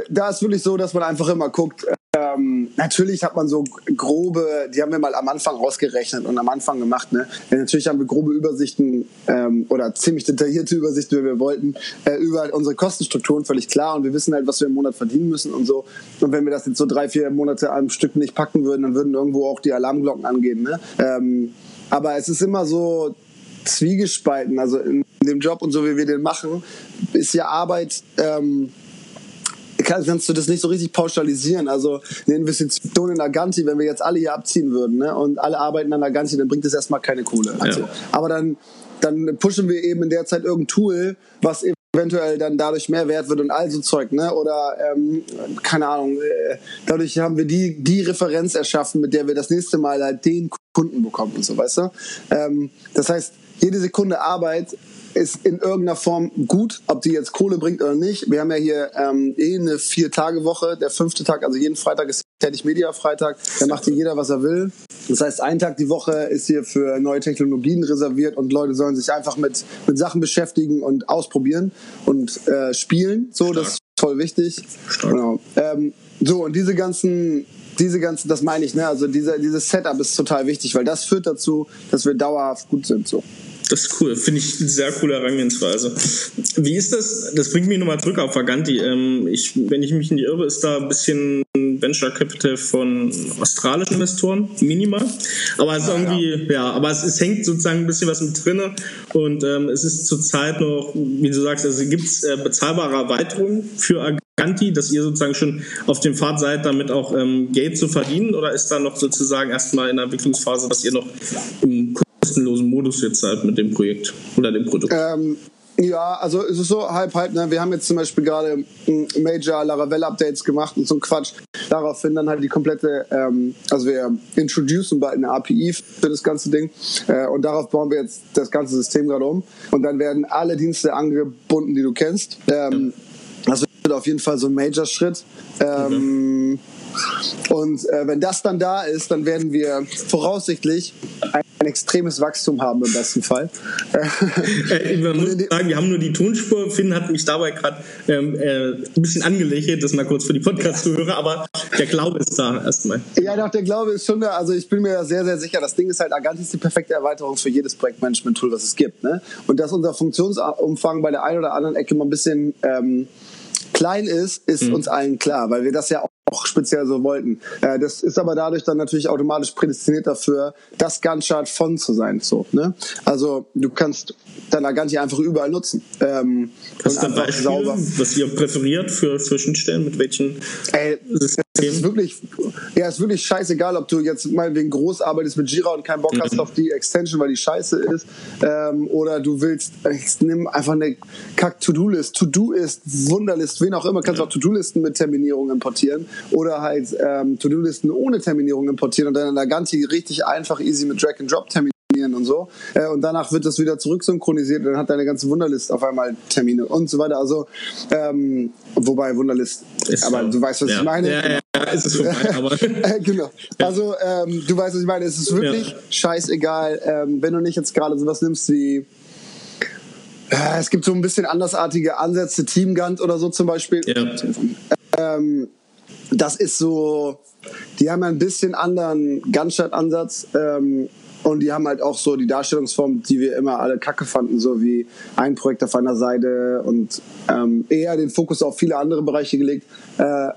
Da ist wirklich so, dass man einfach immer guckt, ähm, natürlich hat man so grobe, die haben wir mal am Anfang ausgerechnet und am Anfang gemacht. Ne? Ja, natürlich haben wir grobe Übersichten ähm, oder ziemlich detaillierte Übersichten, wie wir wollten, äh, über unsere Kostenstrukturen völlig klar und wir wissen halt, was wir im Monat verdienen müssen und so. Und wenn wir das jetzt so drei, vier Monate am Stück nicht packen würden, dann würden irgendwo auch die Alarmglocken angehen. Ne? Ähm, aber es ist immer so zwiegespalten. Also in dem Job und so, wie wir den machen, ist ja Arbeit. Ähm, kannst du das nicht so richtig pauschalisieren. Also eine Investition in Aganti, wenn wir jetzt alle hier abziehen würden ne, und alle arbeiten an Aganti, dann bringt das erstmal keine Kohle. Also, ja. Aber dann, dann pushen wir eben in der Zeit irgendein Tool, was eventuell dann dadurch mehr wert wird und all so Zeug, ne? Oder ähm, keine Ahnung, äh, dadurch haben wir die, die Referenz erschaffen, mit der wir das nächste Mal halt den Kunden bekommen und so, weißt du? Ähm, das heißt, jede Sekunde Arbeit ist in irgendeiner Form gut, ob die jetzt Kohle bringt oder nicht. Wir haben ja hier ähm, eh eine Vier-Tage-Woche. Der fünfte Tag, also jeden Freitag ist tätig Media Freitag. Da macht hier jeder, was er will. Das heißt, ein Tag die Woche ist hier für neue Technologien reserviert und Leute sollen sich einfach mit, mit Sachen beschäftigen und ausprobieren und äh, spielen. So, Stark. das ist voll wichtig. Stark. Genau. Ähm, so, und diese ganzen diese ganzen, das meine ich, ne? Also diese, dieses Setup ist total wichtig, weil das führt dazu, dass wir dauerhaft gut sind. So. Das ist cool, finde ich eine sehr coole Herangehensweise. Wie ist das? Das bringt mich nochmal zurück auf Vaganti. Ähm, ich, wenn ich mich nicht irre, ist da ein bisschen Venture Capital von australischen Investoren, minimal. Aber es ist irgendwie, ja, aber es, es, hängt sozusagen ein bisschen was mit drin und ähm, es ist zurzeit noch, wie du sagst, also gibt es äh, bezahlbare Erweiterungen für Aganti, dass ihr sozusagen schon auf dem Pfad seid, damit auch ähm, Geld zu verdienen oder ist da noch sozusagen erstmal in der Entwicklungsphase, dass ihr noch im kostenlosen Modus jetzt seid mit dem Projekt oder dem Produkt? Ähm, ja, also es ist so halb halb. Ne? Wir haben jetzt zum Beispiel gerade Major Laravel Updates gemacht und so ein Quatsch. Daraufhin dann halt die komplette, ähm, also wir introducen bald eine API für das ganze Ding äh, und darauf bauen wir jetzt das ganze System gerade um und dann werden alle Dienste angebunden, die du kennst. Ähm, das wird auf jeden Fall so ein Major-Schritt. Ähm, okay. Und äh, wenn das dann da ist, dann werden wir voraussichtlich ein, ein extremes Wachstum haben im besten Fall. äh, man muss sagen, wir haben nur die Tonspur. Finn hat mich dabei gerade ähm, äh, ein bisschen angelächelt, das mal kurz für die Podcast-Zuhörer, aber der Glaube ist da erstmal. Ja, doch, der Glaube ist schon da. Also ich bin mir sehr, sehr sicher, das Ding ist halt, Agant ist die perfekte Erweiterung für jedes Projektmanagement-Tool, was es gibt. Ne? Und dass unser Funktionsumfang bei der einen oder anderen Ecke mal ein bisschen ähm, klein ist, ist mhm. uns allen klar, weil wir das ja auch speziell so wollten. Äh, das ist aber dadurch dann natürlich automatisch prädestiniert dafür, das Gantt-Chart von zu sein. So, ne? Also du kannst dann Aganti einfach überall nutzen. Ähm, Hast du Beispiele, sauber. was ihr präferiert für, für Schnittstellen, mit welchen Ey, Systemen? Es ist wirklich, ja, es ist wirklich scheißegal, ob du jetzt mal wegen groß arbeitest mit Jira und keinen Bock mhm. hast auf die Extension, weil die scheiße ist, ähm, oder du willst, nimm einfach eine kack To-Do-List. To-Do ist Wunderlist, wen auch immer, kannst ja. auch To-Do-Listen mit Terminierung importieren oder halt ähm, To-Do-Listen ohne Terminierung importieren und dann in der Ganti richtig einfach easy mit Drag and Terminieren und so. Äh, und danach wird das wieder zurücksynchronisiert und dann hat deine ganze Wunderlist auf einmal Termine und so weiter. Also, ähm, wobei Wunderlist, ist aber so. du weißt, was ja. ich meine. Ja, ja, ja, ist es vorbei, aber. Äh, genau. Also, ähm, du weißt, was ich meine. Es ist wirklich ja. scheißegal, ähm, wenn du nicht jetzt gerade sowas nimmst wie äh, es gibt so ein bisschen andersartige Ansätze, Team Gantt oder so zum Beispiel. Ja. Ähm, das ist so, die haben ein bisschen anderen Gunshot-Ansatz. Ähm, und die haben halt auch so die Darstellungsform, die wir immer alle kacke fanden, so wie ein Projekt auf einer Seite und ähm, eher den Fokus auf viele andere Bereiche gelegt. Äh,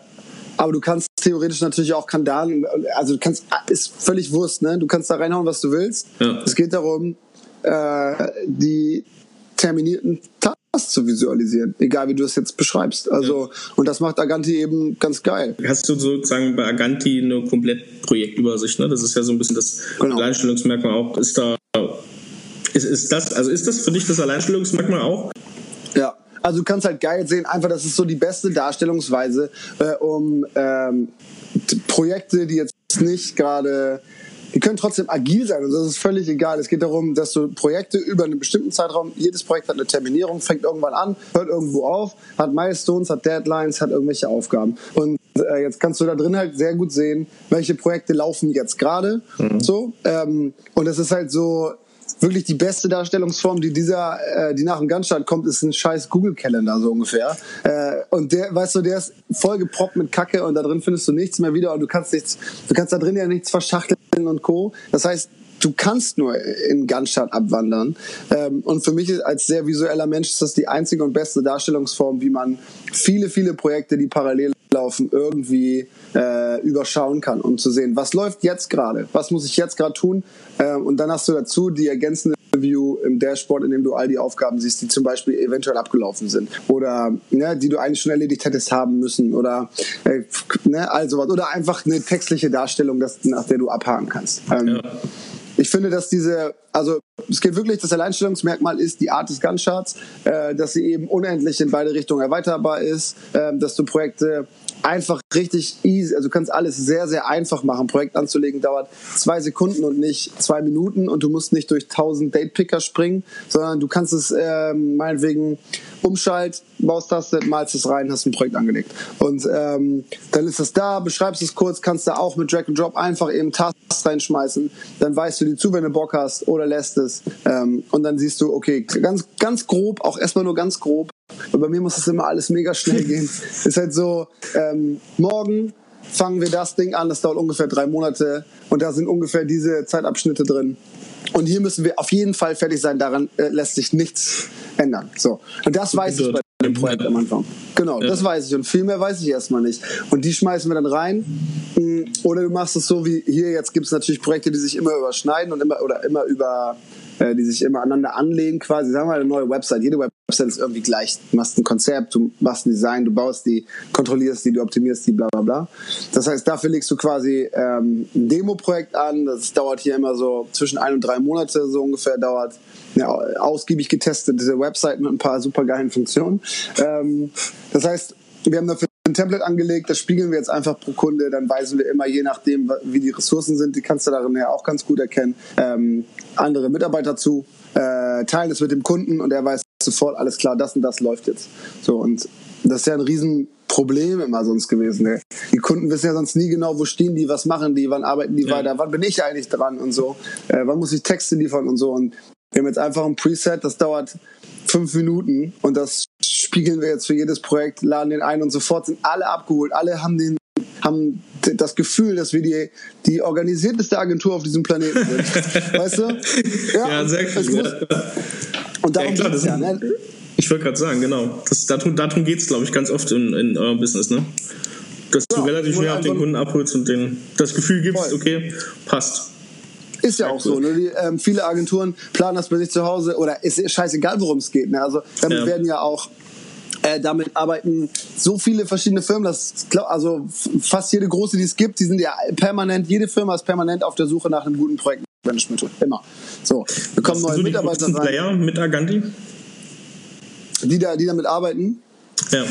aber du kannst theoretisch natürlich auch Kandalen, also du kannst, ist völlig Wurst, ne? Du kannst da reinhauen, was du willst. Ja. Es geht darum, äh, die terminierten Tasks zu visualisieren, egal wie du es jetzt beschreibst. Also, ja. und das macht Aganti eben ganz geil. Hast du sozusagen bei Aganti eine komplett Projektübersicht, ne? Das ist ja so ein bisschen das genau. Alleinstellungsmerkmal auch. Ist da, ist, ist das, also ist das für dich das Alleinstellungsmerkmal auch? Ja, also du kannst halt geil sehen, einfach das ist so die beste Darstellungsweise, äh, um ähm, Projekte, die jetzt nicht gerade die können trotzdem agil sein und das ist völlig egal. Es geht darum, dass du Projekte über einen bestimmten Zeitraum, jedes Projekt hat eine Terminierung, fängt irgendwann an, hört irgendwo auf, hat Milestones, hat Deadlines, hat irgendwelche Aufgaben. Und äh, jetzt kannst du da drin halt sehr gut sehen, welche Projekte laufen jetzt gerade. Mhm. So. Ähm, und es ist halt so, wirklich die beste Darstellungsform, die dieser, äh, die nach dem Gunstart kommt, ist ein scheiß Google-Kalender, so ungefähr. Äh, und der, weißt du, der ist voll geproppt mit Kacke und da drin findest du nichts mehr wieder und du kannst nichts, du kannst da drin ja nichts verschachteln und Co. Das heißt, du kannst nur in Gunstart abwandern. Ähm, und für mich als sehr visueller Mensch ist das die einzige und beste Darstellungsform, wie man viele, viele Projekte, die parallel laufen, irgendwie äh, überschauen kann, um zu sehen, was läuft jetzt gerade, was muss ich jetzt gerade tun. Ähm, und dann hast du dazu die ergänzende View im Dashboard, in dem du all die Aufgaben siehst, die zum Beispiel eventuell abgelaufen sind oder ne, die du eigentlich schon erledigt hättest haben müssen oder äh, ne, all sowas. Oder einfach eine textliche Darstellung, das, nach der du abhaken kannst. Ähm, ja ich finde, dass diese, also es geht wirklich, das Alleinstellungsmerkmal ist die Art des Gunshots, äh, dass sie eben unendlich in beide Richtungen erweiterbar ist, äh, dass du Projekte einfach richtig easy, also du kannst alles sehr, sehr einfach machen. Projekt anzulegen dauert zwei Sekunden und nicht zwei Minuten und du musst nicht durch tausend Date-Picker springen, sondern du kannst es äh, meinetwegen umschalt, Maustaste, malst es rein, hast ein Projekt angelegt. Und ähm, dann ist es da, beschreibst es kurz, kannst da auch mit Drag and Drop einfach eben Tasks reinschmeißen. Dann weißt du die zu, wenn du Bock hast oder lässt es. Ähm, und dann siehst du, okay, ganz, ganz grob, auch erstmal nur ganz grob. Und bei mir muss das immer alles mega schnell gehen. ist halt so, ähm, morgen fangen wir das Ding an, das dauert ungefähr drei Monate und da sind ungefähr diese Zeitabschnitte drin. Und hier müssen wir auf jeden Fall fertig sein, daran äh, lässt sich nichts ändern. So. Und das weiß ich bei dem Projekt am Anfang. Genau, ja. das weiß ich. Und viel mehr weiß ich erstmal nicht. Und die schmeißen wir dann rein. Mm, oder du machst es so wie hier, jetzt gibt es natürlich Projekte, die sich immer überschneiden und immer oder immer über äh, die sich immer aneinander anlegen quasi. Sagen wir mal eine neue Website. Jede Website ist irgendwie gleich. Du machst ein Konzept, du machst ein Design, du baust die, kontrollierst die, du optimierst die, bla bla bla. Das heißt, dafür legst du quasi ähm, ein Demo-Projekt an. Das dauert hier immer so zwischen ein und drei Monate so ungefähr dauert. Ja, ausgiebig getestete Website mit ein paar super geilen Funktionen. Ähm, das heißt, wir haben dafür ein Template angelegt, das spiegeln wir jetzt einfach pro Kunde, dann weisen wir immer, je nachdem, wie die Ressourcen sind, die kannst du darin ja auch ganz gut erkennen, ähm, andere Mitarbeiter zu, äh, teilen es mit dem Kunden und er weiß sofort, alles klar, das und das läuft jetzt. So, und das ist ja ein Riesenproblem immer sonst gewesen. Ne? Die Kunden wissen ja sonst nie genau, wo stehen die, was machen die, wann arbeiten die ja. weiter, wann bin ich eigentlich dran und so, äh, wann muss ich Texte liefern und so. Und wir haben jetzt einfach ein Preset, das dauert fünf Minuten und das spiegeln wir jetzt für jedes Projekt, laden den ein und sofort sind alle abgeholt. Alle haben den haben das Gefühl, dass wir die, die organisierteste Agentur auf diesem Planeten sind. weißt du? Ja, ja sehr cool. Und darum ja, geht es ja. Ne? Ich wollte gerade sagen, genau. Das, darum darum geht es, glaube ich, ganz oft in, in eurem Business. Ne? Dass ja, du relativ schnell auf den Kunden abholst und den, das Gefühl gibst, okay, passt. Ist ja auch so. Ne? Die, ähm, viele Agenturen planen das bei sich zu Hause oder ist scheißegal, worum es geht. Ne? Also damit ja. werden ja auch äh, damit arbeiten so viele verschiedene Firmen, dass also fast jede große, die es gibt, die sind ja permanent, jede Firma ist permanent auf der Suche nach einem guten Projektmanagement. Immer. So, wir kommen neue Mitarbeiter rein. Player mit Aganti? Die, da, die damit arbeiten? Ja.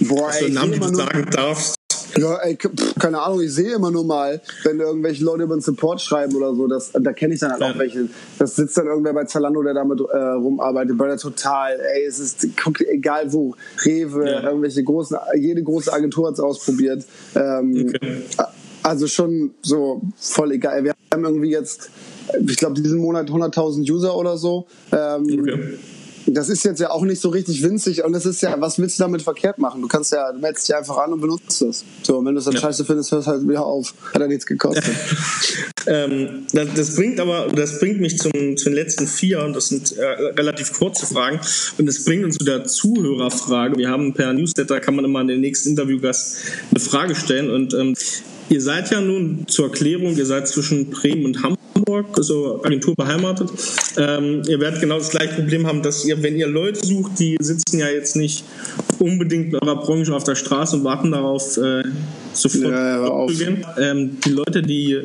Boah, ey, Namen, die du sagen darfst. Ja, ey, keine Ahnung, ich sehe immer nur mal, wenn irgendwelche Leute über den Support schreiben oder so, das, da kenne ich dann halt ja. auch welche. Das sitzt dann irgendwer bei Zalando, der damit äh, rumarbeitet, bei der Total, ey, es ist guck, egal wo, Rewe, ja. irgendwelche großen, jede große Agentur hat es ausprobiert. Ähm, okay. Also schon so voll egal. Wir haben irgendwie jetzt, ich glaube, diesen Monat 100.000 User oder so. Ähm, okay das ist jetzt ja auch nicht so richtig winzig und das ist ja, was willst du damit verkehrt machen? Du kannst ja, du meldest dich einfach an und benutzt das. So, und wenn du es dann ja. scheiße findest, hörst halt wieder auf. Hat ja nichts gekostet. ähm, das, das, bringt aber, das bringt mich zum, zu den letzten vier und das sind äh, relativ kurze Fragen und das bringt uns zu der Zuhörerfrage. Wir haben per Newsletter, kann man immer an den nächsten Interviewgast eine Frage stellen und ähm, Ihr seid ja nun zur Erklärung, ihr seid zwischen Bremen und Hamburg also Agentur beheimatet. Ähm, ihr werdet genau das gleiche Problem haben, dass ihr, wenn ihr Leute sucht, die sitzen ja jetzt nicht unbedingt in eurer Branche auf der Straße und warten darauf, äh, sofort ja, zu gehen. Ähm, die Leute, die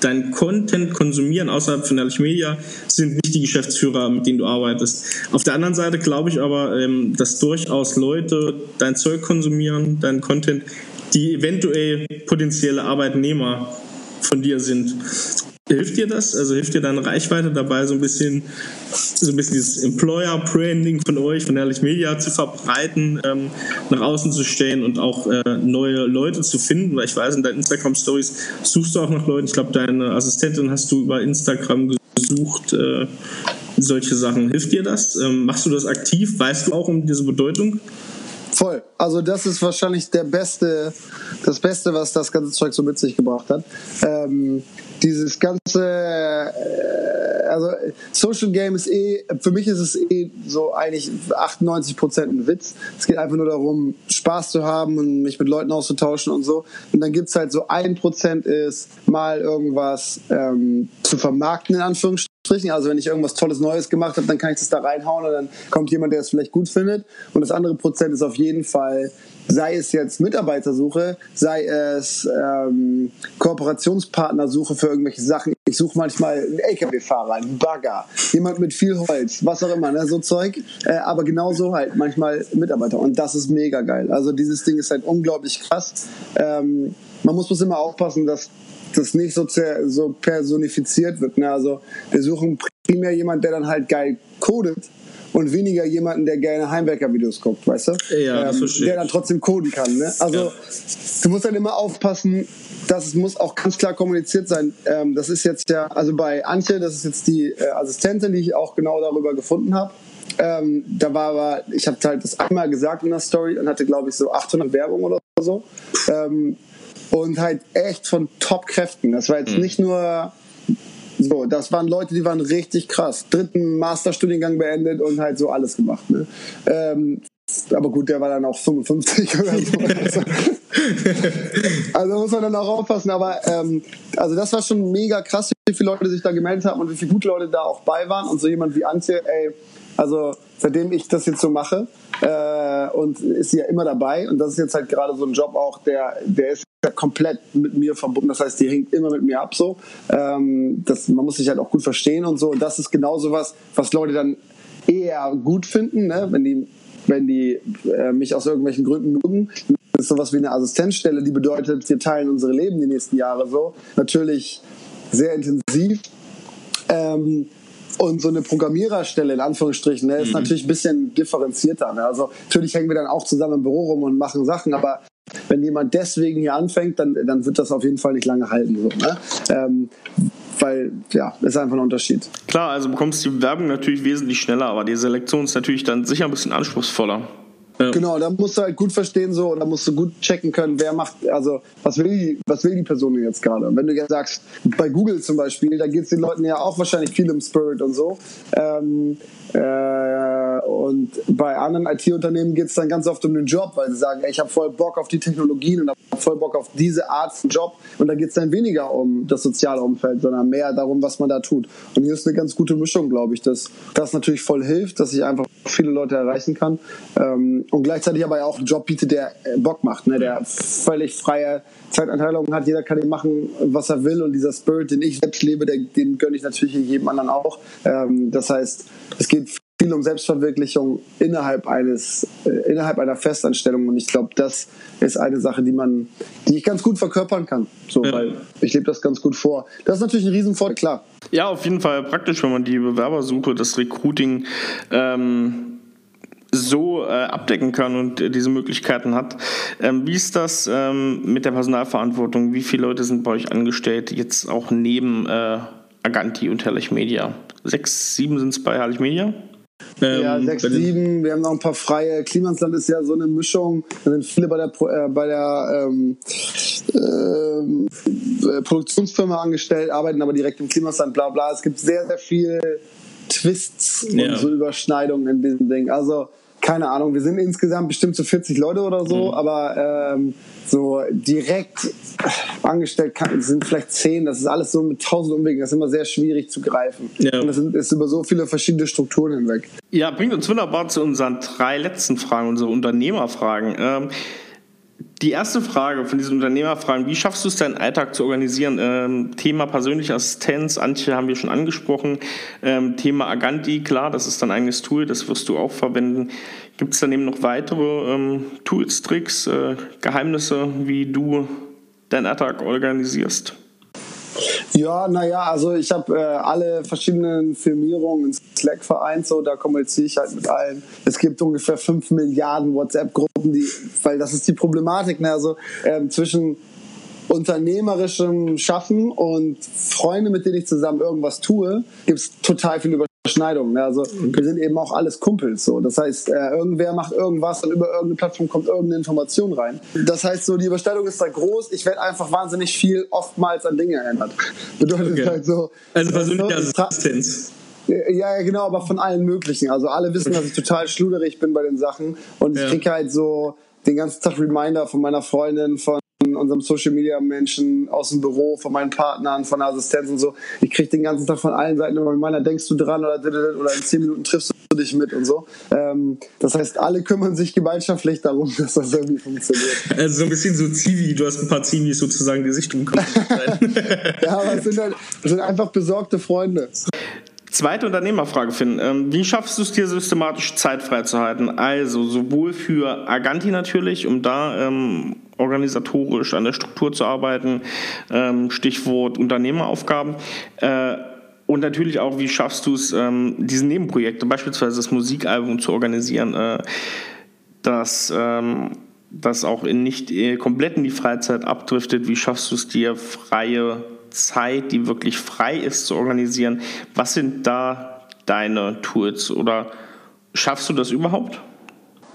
dein Content konsumieren außerhalb von Ehrlich Media, sind nicht die Geschäftsführer, mit denen du arbeitest. Auf der anderen Seite glaube ich aber, ähm, dass durchaus Leute dein Zeug konsumieren, dein Content, die eventuell potenzielle Arbeitnehmer von dir sind. Hilft dir das? Also hilft dir deine Reichweite dabei, so ein bisschen, so ein bisschen dieses Employer-Branding von euch, von Ehrlich Media zu verbreiten, ähm, nach außen zu stellen und auch äh, neue Leute zu finden? Weil ich weiß, in deinen Instagram-Stories suchst du auch nach Leuten. Ich glaube, deine Assistentin hast du über Instagram gesucht. Äh, solche Sachen. Hilft dir das? Ähm, machst du das aktiv? Weißt du auch um diese Bedeutung? Voll. Also das ist wahrscheinlich der beste, das Beste, was das ganze Zeug so mit sich gebracht hat. Ähm, dieses ganze, äh, also Social Game ist eh, für mich ist es eh so eigentlich 98% ein Witz. Es geht einfach nur darum, Spaß zu haben und mich mit Leuten auszutauschen und so. Und dann gibt es halt so ein Prozent ist, mal irgendwas ähm, zu vermarkten, in Anführungsstrichen. Also wenn ich irgendwas Tolles Neues gemacht habe, dann kann ich das da reinhauen und dann kommt jemand, der es vielleicht gut findet. Und das andere Prozent ist auf jeden Fall sei es jetzt Mitarbeitersuche, sei es ähm, Kooperationspartnersuche für irgendwelche Sachen. Ich suche manchmal einen LKW-Fahrer, einen Bagger, jemand mit viel Holz, was auch immer, ne, so Zeug. Äh, aber genauso halt manchmal Mitarbeiter. Und das ist mega geil. Also dieses Ding ist halt unglaublich krass. Ähm, man muss bloß immer aufpassen, dass das nicht so, so personifiziert wird. Ne? Also wir suchen primär jemand, der dann halt geil codet und weniger jemanden, der gerne Heimwerker-Videos guckt, weißt du? Ja, das ähm, Der dann trotzdem coden kann. Ne? Also ja. du musst dann immer aufpassen, das muss auch ganz klar kommuniziert sein. Ähm, das ist jetzt ja, also bei Antje, das ist jetzt die äh, Assistentin, die ich auch genau darüber gefunden habe. Ähm, da war aber, ich habe halt das einmal gesagt in der Story und hatte, glaube ich, so 800 Werbung oder so. Ähm, und halt echt von Top-Kräften. Das war jetzt mhm. nicht nur so, das waren Leute, die waren richtig krass. Dritten Masterstudiengang beendet und halt so alles gemacht. Ne? Ähm, aber gut, der war dann auch 55 oder so. also muss man dann auch aufpassen. Aber ähm, also das war schon mega krass, wie viele Leute sich da gemeldet haben und wie viele gute Leute da auch bei waren. Und so jemand wie Antje, ey, also seitdem ich das jetzt so mache äh, und ist sie ja immer dabei. Und das ist jetzt halt gerade so ein Job auch, der, der ist komplett mit mir verbunden. Das heißt, die hängt immer mit mir ab so. Ähm, das, man muss sich halt auch gut verstehen und so. Und das ist genauso was, was Leute dann eher gut finden, ne? wenn die, wenn die äh, mich aus irgendwelchen Gründen mögen. Das ist sowas wie eine Assistenzstelle, die bedeutet, wir teilen unsere Leben die nächsten Jahre so. Natürlich sehr intensiv. Ähm, und so eine Programmiererstelle in Anführungsstrichen ne, ist mhm. natürlich ein bisschen differenzierter. Ne? Also natürlich hängen wir dann auch zusammen im Büro rum und machen Sachen, aber wenn jemand deswegen hier anfängt, dann, dann wird das auf jeden Fall nicht lange halten. So, ne? ähm, weil, ja, ist einfach ein Unterschied. Klar, also bekommst du die Werbung natürlich wesentlich schneller, aber die Selektion ist natürlich dann sicher ein bisschen anspruchsvoller. Ja. Genau, da musst du halt gut verstehen so und da musst du gut checken können, wer macht, also was will die, was will die Person jetzt gerade? Wenn du jetzt sagst, bei Google zum Beispiel, da geht es den Leuten ja auch wahrscheinlich viel im Spirit und so. Ähm, äh, und bei anderen IT-Unternehmen geht es dann ganz oft um den Job, weil sie sagen, ey, ich habe voll Bock auf die Technologien und habe voll Bock auf diese Art von Job. Und da geht es dann weniger um das soziale Umfeld, sondern mehr darum, was man da tut. Und hier ist eine ganz gute Mischung, glaube ich, dass das natürlich voll hilft, dass ich einfach viele Leute erreichen kann ähm, und gleichzeitig aber auch einen Job biete, der äh, Bock macht, ne, der völlig freie Zeitanteilung hat. Jeder kann machen, was er will und dieser Spirit, den ich selbst lebe, den gönne ich natürlich jedem anderen auch. Ähm, das heißt, es geht viel um Selbstverwirklichung innerhalb eines äh, innerhalb einer Festanstellung und ich glaube, das ist eine Sache, die man, die ich ganz gut verkörpern kann, so, ja. weil ich lebe das ganz gut vor. Das ist natürlich ein Riesenvorteil, klar. Ja, auf jeden Fall praktisch, wenn man die Bewerbersuche, das Recruiting ähm, so äh, abdecken kann und äh, diese Möglichkeiten hat. Ähm, wie ist das ähm, mit der Personalverantwortung? Wie viele Leute sind bei euch angestellt, jetzt auch neben äh, Aganti und Herrlich Media? Sechs, sieben sind es bei Herrlich Media? Ähm, ja, sechs, sieben. Wir haben noch ein paar freie. Klimansland ist ja so eine Mischung. Da sind viele bei der, äh, bei der ähm, äh, Produktionsfirma angestellt, arbeiten aber direkt im Klimansland, bla bla. Es gibt sehr, sehr viel Twists ja. und so Überschneidungen in diesem Ding. Also keine Ahnung, wir sind insgesamt bestimmt so 40 Leute oder so, mhm. aber ähm, so direkt angestellt kann, sind vielleicht 10, das ist alles so mit tausend Umwegen, das ist immer sehr schwierig zu greifen. Ja. Und das ist über so viele verschiedene Strukturen hinweg. Ja, bringt uns wunderbar zu unseren drei letzten Fragen, unsere Unternehmerfragen. Ähm, die erste Frage von diesen Unternehmerfragen, wie schaffst du es, deinen Alltag zu organisieren? Ähm, Thema persönliche Assistenz, Antje haben wir schon angesprochen. Ähm, Thema Aganti, klar, das ist dein eigenes Tool, das wirst du auch verwenden. Gibt es daneben noch weitere ähm, Tools, Tricks, äh, Geheimnisse, wie du deinen Alltag organisierst? Ja, naja, also ich habe äh, alle verschiedenen Filmierungen in Slack vereint, so da kommuniziere ich halt mit allen. Es gibt ungefähr 5 Milliarden WhatsApp-Gruppen, die, weil das ist die Problematik, ne? also ähm, zwischen unternehmerischem Schaffen und Freunde, mit denen ich zusammen irgendwas tue, gibt es total viel Überschneidungen. Ne? Also wir sind eben auch alles Kumpels. So. Das heißt, äh, irgendwer macht irgendwas und über irgendeine Plattform kommt irgendeine Information rein. Das heißt, so die Überschneidung ist da groß. Ich werde einfach wahnsinnig viel oftmals an Dinge erinnert. Bedeutet okay. halt so. Also persönliche Assistenz. Ja, genau, aber von allen möglichen. Also alle wissen, dass ich total schluderig bin bei den Sachen und ich ja. kriege halt so den ganzen Tag Reminder von meiner Freundin, von unserem Social Media Menschen aus dem Büro, von meinen Partnern, von der Assistenz und so. Ich kriege den ganzen Tag von allen Seiten immer meiner, denkst du dran oder, oder in zehn Minuten triffst du dich mit und so. Ähm, das heißt, alle kümmern sich gemeinschaftlich darum, dass das irgendwie funktioniert. Also so ein bisschen so Zivi, du hast ein paar Zivis sozusagen, die sich drum kümmern. ja, aber es sind, halt, es sind einfach besorgte Freunde. Zweite Unternehmerfrage, Finn. Ähm, wie schaffst du es dir systematisch Zeit freizuhalten? Also sowohl für Aganti natürlich, um da ähm, organisatorisch an der Struktur zu arbeiten, ähm, Stichwort Unternehmeraufgaben. Äh, und natürlich auch, wie schaffst du es, ähm, diese Nebenprojekte, beispielsweise das Musikalbum zu organisieren, äh, das, ähm, das auch in nicht äh, komplett in die Freizeit abdriftet. Wie schaffst du es dir, freie Zeit, die wirklich frei ist, zu organisieren. Was sind da deine Tools oder schaffst du das überhaupt?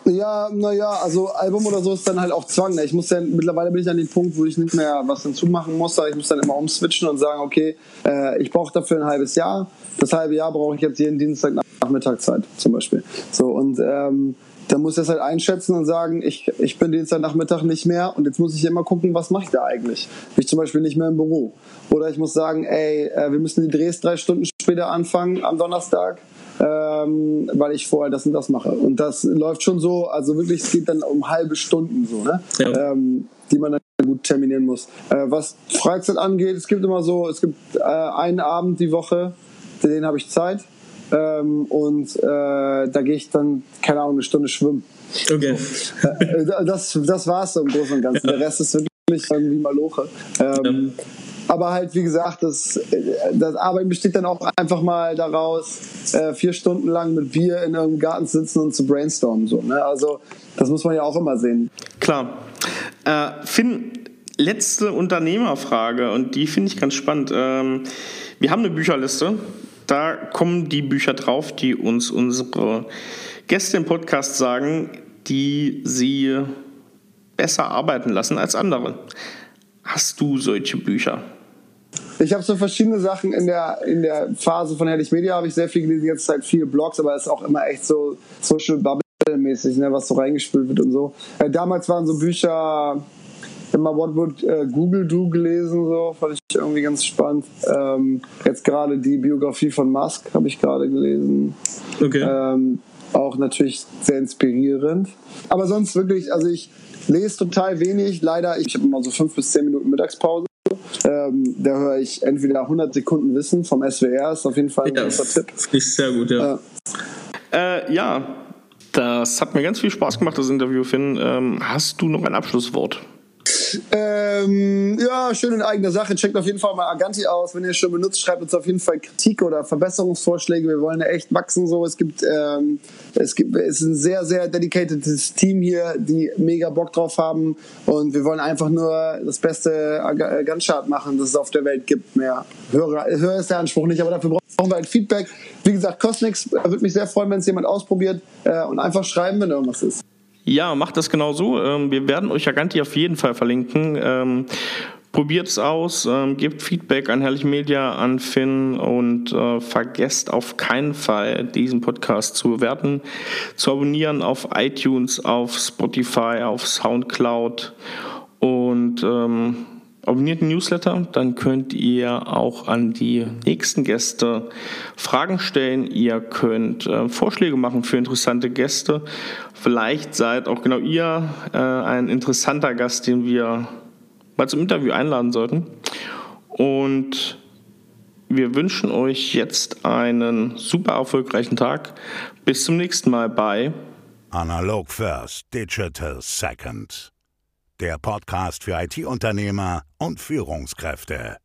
Ja, naja, also Album oder so ist dann halt auch Zwang. Ne? Ich muss ja, mittlerweile bin ich an dem Punkt, wo ich nicht mehr was hinzumachen muss. Ich muss dann immer umswitchen und sagen, okay, äh, ich brauche dafür ein halbes Jahr. Das halbe Jahr brauche ich jetzt jeden Dienstag Nachmittag Zeit, zum Beispiel. So, und ähm, dann muss ich das halt einschätzen und sagen, ich, ich bin Dienstagnachmittag nicht mehr und jetzt muss ich immer gucken, was mache ich da eigentlich. Bin ich zum Beispiel nicht mehr im Büro. Oder ich muss sagen, ey, äh, wir müssen die Drehs drei Stunden später anfangen am Donnerstag, ähm, weil ich vorher das und das mache. Und das läuft schon so, also wirklich, es geht dann um halbe Stunden so, ne? Ja. Ähm, die man dann gut terminieren muss. Äh, was Freizeit angeht, es gibt immer so, es gibt äh, einen Abend die Woche, den habe ich Zeit ähm, und äh, da gehe ich dann, keine Ahnung, eine Stunde schwimmen. Okay. So. Äh, das, das war es so im Großen und Ganzen. Der Rest ist wirklich irgendwie Maloche. Ähm, ja. Aber halt, wie gesagt, das, das Arbeiten besteht dann auch einfach mal daraus, äh, vier Stunden lang mit Bier in einem Garten sitzen und zu brainstormen. So, ne? Also, das muss man ja auch immer sehen. Klar. Äh, Finn, letzte Unternehmerfrage und die finde ich ganz spannend. Ähm, wir haben eine Bücherliste da kommen die Bücher drauf, die uns unsere Gäste im Podcast sagen, die sie besser arbeiten lassen als andere. Hast du solche Bücher? Ich habe so verschiedene Sachen in der, in der Phase von Herrlich Media habe ich sehr viel gelesen, jetzt halt viele Blogs, aber es ist auch immer echt so Social Bubble mäßig, ne, was so reingespült wird und so. Äh, damals waren so Bücher, immer What Would äh, Google Do gelesen, so fand ich irgendwie ganz spannend. Ähm, jetzt gerade die Biografie von Musk habe ich gerade gelesen. Okay. Ähm, auch natürlich sehr inspirierend. Aber sonst wirklich, also ich lese total wenig. Leider, ich habe immer so fünf bis zehn Minuten Mittagspause. Ähm, da höre ich entweder 100 Sekunden Wissen vom SWR, ist auf jeden Fall ein ja, großer Tipp. Ist sehr gut, ja. Äh, äh, ja, das hat mir ganz viel Spaß gemacht, das Interview, Finn. Ähm, hast du noch ein Abschlusswort? Ähm, ja, schön in eigener Sache. Checkt auf jeden Fall mal Aganti aus. Wenn ihr es schon benutzt, schreibt uns auf jeden Fall Kritik oder Verbesserungsvorschläge. Wir wollen ja echt wachsen. So, es gibt, ähm, es gibt, es ist ein sehr, sehr dedicated Team hier, die mega Bock drauf haben. Und wir wollen einfach nur das beste Gunchart machen, das es auf der Welt gibt. Mehr höher, höher ist der Anspruch nicht, aber dafür brauchen wir halt Feedback. Wie gesagt, kostet nichts. Würde mich sehr freuen, wenn es jemand ausprobiert äh, und einfach schreiben, wenn irgendwas ist. Ja, macht das genau so. Ähm, wir werden euch Aganti auf jeden Fall verlinken. Ähm, probiert es aus, ähm, gebt Feedback an Herrlich Media, an Finn und äh, vergesst auf keinen Fall, diesen Podcast zu bewerten, zu abonnieren auf iTunes, auf Spotify, auf Soundcloud und ähm, abonniert den Newsletter, dann könnt ihr auch an die nächsten Gäste Fragen stellen. Ihr könnt äh, Vorschläge machen für interessante Gäste. Vielleicht seid auch genau ihr äh, ein interessanter Gast, den wir mal zum Interview einladen sollten. Und wir wünschen euch jetzt einen super erfolgreichen Tag. Bis zum nächsten Mal bei Analog First, Digital Second der Podcast für IT-Unternehmer und Führungskräfte.